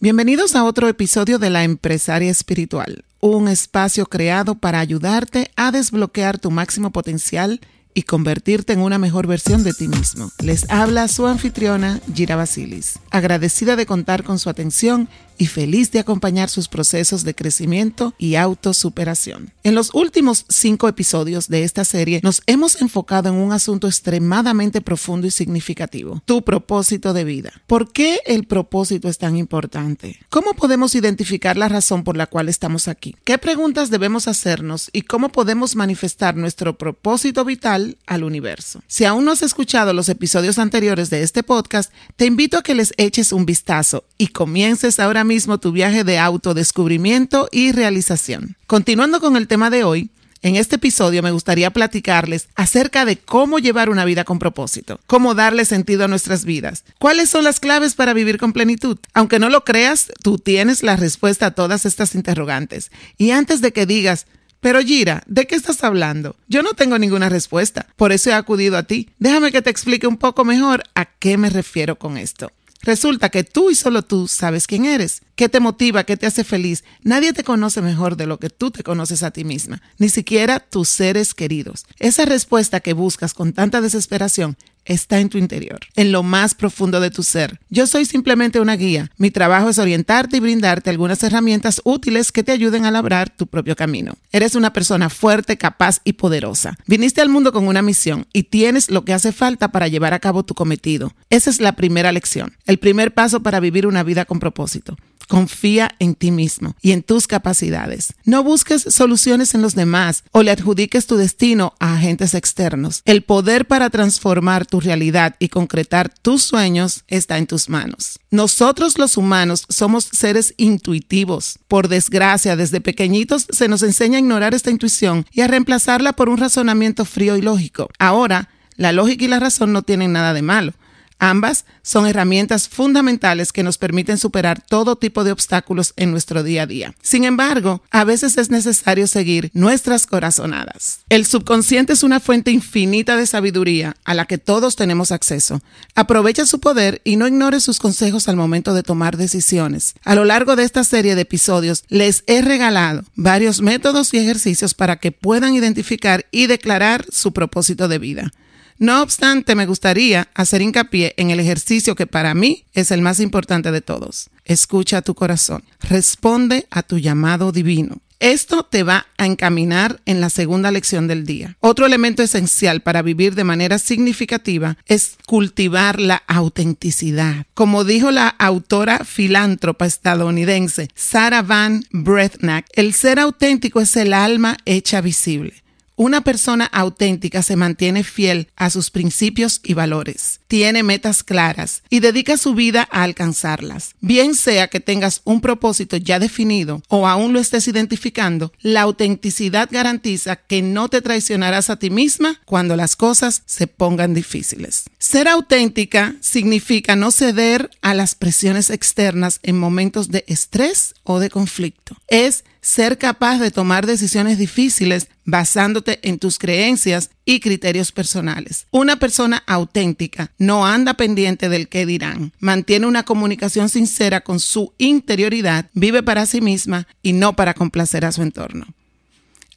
Bienvenidos a otro episodio de La Empresaria Espiritual, un espacio creado para ayudarte a desbloquear tu máximo potencial y convertirte en una mejor versión de ti mismo. Les habla su anfitriona Gira Basilis, agradecida de contar con su atención y feliz de acompañar sus procesos de crecimiento y autosuperación. En los últimos cinco episodios de esta serie nos hemos enfocado en un asunto extremadamente profundo y significativo, tu propósito de vida. ¿Por qué el propósito es tan importante? ¿Cómo podemos identificar la razón por la cual estamos aquí? ¿Qué preguntas debemos hacernos y cómo podemos manifestar nuestro propósito vital al universo? Si aún no has escuchado los episodios anteriores de este podcast, te invito a que les eches un vistazo y comiences ahora mismo tu viaje de autodescubrimiento y realización. Continuando con el tema de hoy, en este episodio me gustaría platicarles acerca de cómo llevar una vida con propósito, cómo darle sentido a nuestras vidas, cuáles son las claves para vivir con plenitud. Aunque no lo creas, tú tienes la respuesta a todas estas interrogantes. Y antes de que digas, pero Gira, ¿de qué estás hablando? Yo no tengo ninguna respuesta, por eso he acudido a ti. Déjame que te explique un poco mejor a qué me refiero con esto. Resulta que tú y solo tú sabes quién eres, qué te motiva, qué te hace feliz. Nadie te conoce mejor de lo que tú te conoces a ti misma, ni siquiera tus seres queridos. Esa respuesta que buscas con tanta desesperación está en tu interior, en lo más profundo de tu ser. Yo soy simplemente una guía. Mi trabajo es orientarte y brindarte algunas herramientas útiles que te ayuden a labrar tu propio camino. Eres una persona fuerte, capaz y poderosa. Viniste al mundo con una misión y tienes lo que hace falta para llevar a cabo tu cometido. Esa es la primera lección, el primer paso para vivir una vida con propósito. Confía en ti mismo y en tus capacidades. No busques soluciones en los demás o le adjudiques tu destino a agentes externos. El poder para transformar tu realidad y concretar tus sueños está en tus manos. Nosotros los humanos somos seres intuitivos. Por desgracia, desde pequeñitos se nos enseña a ignorar esta intuición y a reemplazarla por un razonamiento frío y lógico. Ahora, la lógica y la razón no tienen nada de malo. Ambas son herramientas fundamentales que nos permiten superar todo tipo de obstáculos en nuestro día a día. Sin embargo, a veces es necesario seguir nuestras corazonadas. El subconsciente es una fuente infinita de sabiduría a la que todos tenemos acceso. Aprovecha su poder y no ignore sus consejos al momento de tomar decisiones. A lo largo de esta serie de episodios les he regalado varios métodos y ejercicios para que puedan identificar y declarar su propósito de vida. No obstante, me gustaría hacer hincapié en el ejercicio que para mí es el más importante de todos. Escucha a tu corazón. Responde a tu llamado divino. Esto te va a encaminar en la segunda lección del día. Otro elemento esencial para vivir de manera significativa es cultivar la autenticidad. Como dijo la autora filántropa estadounidense Sarah Van Brethnack, el ser auténtico es el alma hecha visible. Una persona auténtica se mantiene fiel a sus principios y valores, tiene metas claras y dedica su vida a alcanzarlas. Bien sea que tengas un propósito ya definido o aún lo estés identificando, la autenticidad garantiza que no te traicionarás a ti misma cuando las cosas se pongan difíciles. Ser auténtica significa no ceder a las presiones externas en momentos de estrés o de conflicto. Es ser capaz de tomar decisiones difíciles basándote en tus creencias y criterios personales. Una persona auténtica no anda pendiente del qué dirán, mantiene una comunicación sincera con su interioridad, vive para sí misma y no para complacer a su entorno.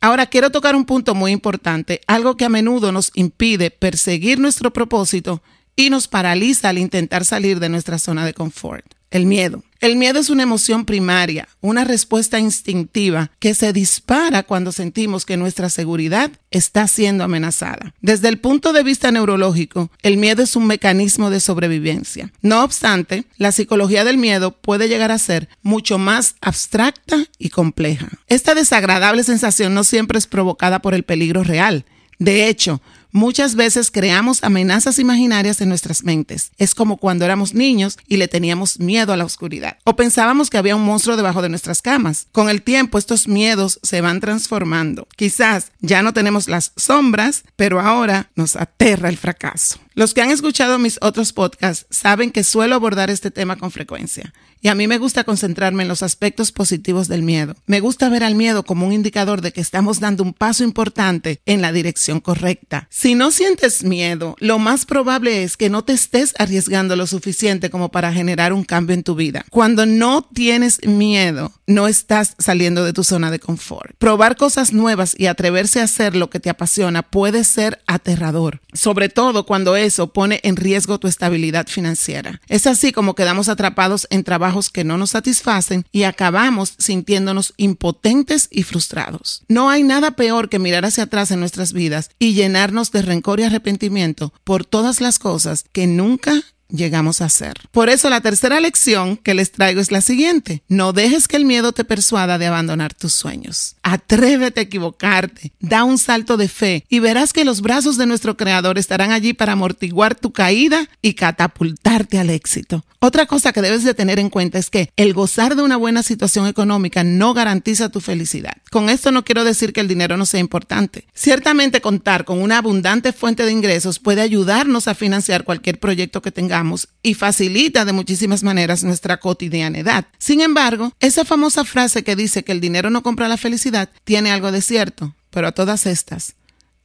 Ahora quiero tocar un punto muy importante, algo que a menudo nos impide perseguir nuestro propósito y nos paraliza al intentar salir de nuestra zona de confort. El miedo. El miedo es una emoción primaria, una respuesta instintiva que se dispara cuando sentimos que nuestra seguridad está siendo amenazada. Desde el punto de vista neurológico, el miedo es un mecanismo de sobrevivencia. No obstante, la psicología del miedo puede llegar a ser mucho más abstracta y compleja. Esta desagradable sensación no siempre es provocada por el peligro real. De hecho, Muchas veces creamos amenazas imaginarias en nuestras mentes. Es como cuando éramos niños y le teníamos miedo a la oscuridad. O pensábamos que había un monstruo debajo de nuestras camas. Con el tiempo estos miedos se van transformando. Quizás ya no tenemos las sombras, pero ahora nos aterra el fracaso. Los que han escuchado mis otros podcasts saben que suelo abordar este tema con frecuencia. Y a mí me gusta concentrarme en los aspectos positivos del miedo. Me gusta ver al miedo como un indicador de que estamos dando un paso importante en la dirección correcta. Si no sientes miedo, lo más probable es que no te estés arriesgando lo suficiente como para generar un cambio en tu vida. Cuando no tienes miedo, no estás saliendo de tu zona de confort. Probar cosas nuevas y atreverse a hacer lo que te apasiona puede ser aterrador, sobre todo cuando eso pone en riesgo tu estabilidad financiera. Es así como quedamos atrapados en trabajo que no nos satisfacen y acabamos sintiéndonos impotentes y frustrados. No hay nada peor que mirar hacia atrás en nuestras vidas y llenarnos de rencor y arrepentimiento por todas las cosas que nunca llegamos a hacer. Por eso la tercera lección que les traigo es la siguiente. No dejes que el miedo te persuada de abandonar tus sueños. Atrévete a equivocarte, da un salto de fe y verás que los brazos de nuestro Creador estarán allí para amortiguar tu caída y catapultarte al éxito. Otra cosa que debes de tener en cuenta es que el gozar de una buena situación económica no garantiza tu felicidad. Con esto no quiero decir que el dinero no sea importante. Ciertamente contar con una abundante fuente de ingresos puede ayudarnos a financiar cualquier proyecto que tengamos y facilita de muchísimas maneras nuestra cotidianidad. Sin embargo, esa famosa frase que dice que el dinero no compra la felicidad tiene algo de cierto, pero a todas estas,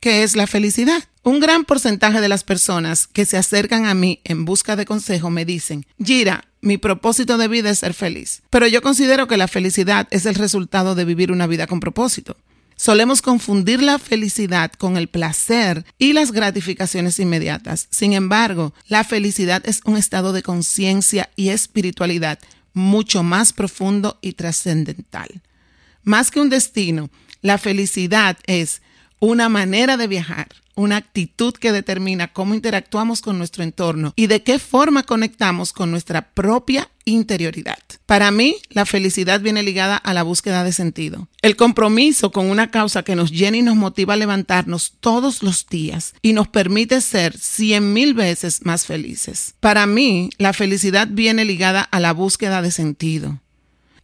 ¿qué es la felicidad? Un gran porcentaje de las personas que se acercan a mí en busca de consejo me dicen, Gira, mi propósito de vida es ser feliz, pero yo considero que la felicidad es el resultado de vivir una vida con propósito. Solemos confundir la felicidad con el placer y las gratificaciones inmediatas. Sin embargo, la felicidad es un estado de conciencia y espiritualidad mucho más profundo y trascendental. Más que un destino, la felicidad es una manera de viajar, una actitud que determina cómo interactuamos con nuestro entorno y de qué forma conectamos con nuestra propia interioridad. Para mí, la felicidad viene ligada a la búsqueda de sentido. El compromiso con una causa que nos llena y nos motiva a levantarnos todos los días y nos permite ser cien mil veces más felices. Para mí, la felicidad viene ligada a la búsqueda de sentido.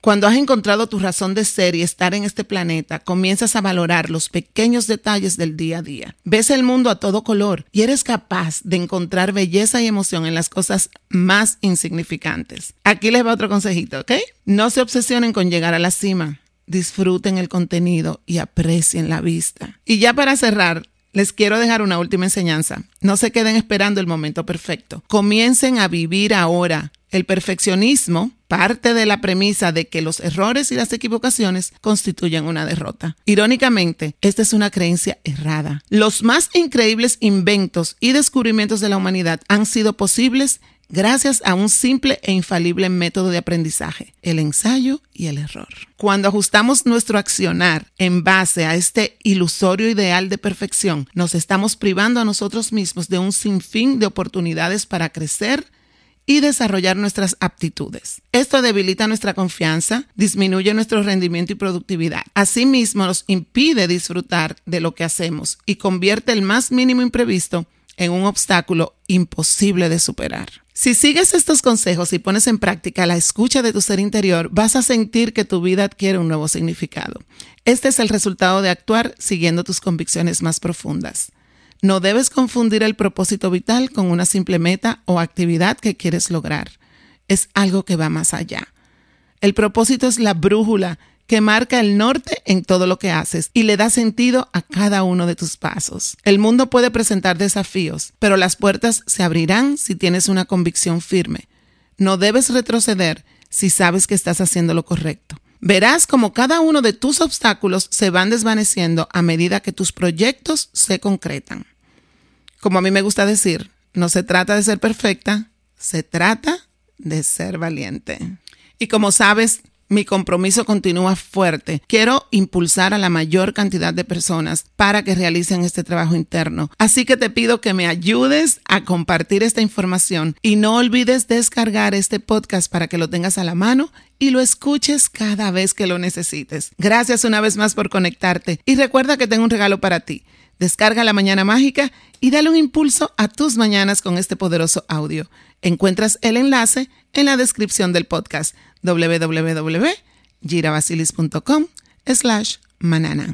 Cuando has encontrado tu razón de ser y estar en este planeta, comienzas a valorar los pequeños detalles del día a día. Ves el mundo a todo color y eres capaz de encontrar belleza y emoción en las cosas más insignificantes. Aquí les va otro consejito, ¿ok? No se obsesionen con llegar a la cima. Disfruten el contenido y aprecien la vista. Y ya para cerrar, les quiero dejar una última enseñanza. No se queden esperando el momento perfecto. Comiencen a vivir ahora. El perfeccionismo parte de la premisa de que los errores y las equivocaciones constituyen una derrota. Irónicamente, esta es una creencia errada. Los más increíbles inventos y descubrimientos de la humanidad han sido posibles gracias a un simple e infalible método de aprendizaje, el ensayo y el error. Cuando ajustamos nuestro accionar en base a este ilusorio ideal de perfección, nos estamos privando a nosotros mismos de un sinfín de oportunidades para crecer y desarrollar nuestras aptitudes. Esto debilita nuestra confianza, disminuye nuestro rendimiento y productividad. Asimismo, nos impide disfrutar de lo que hacemos y convierte el más mínimo imprevisto en un obstáculo imposible de superar. Si sigues estos consejos y pones en práctica la escucha de tu ser interior, vas a sentir que tu vida adquiere un nuevo significado. Este es el resultado de actuar siguiendo tus convicciones más profundas. No debes confundir el propósito vital con una simple meta o actividad que quieres lograr. Es algo que va más allá. El propósito es la brújula que marca el norte en todo lo que haces y le da sentido a cada uno de tus pasos. El mundo puede presentar desafíos, pero las puertas se abrirán si tienes una convicción firme. No debes retroceder si sabes que estás haciendo lo correcto. Verás como cada uno de tus obstáculos se van desvaneciendo a medida que tus proyectos se concretan. Como a mí me gusta decir, no se trata de ser perfecta, se trata de ser valiente. Y como sabes, mi compromiso continúa fuerte. Quiero impulsar a la mayor cantidad de personas para que realicen este trabajo interno. Así que te pido que me ayudes a compartir esta información y no olvides descargar este podcast para que lo tengas a la mano y lo escuches cada vez que lo necesites. Gracias una vez más por conectarte y recuerda que tengo un regalo para ti. Descarga la mañana mágica y dale un impulso a tus mañanas con este poderoso audio. Encuentras el enlace en la descripción del podcast www.girabasilis.com slash manana.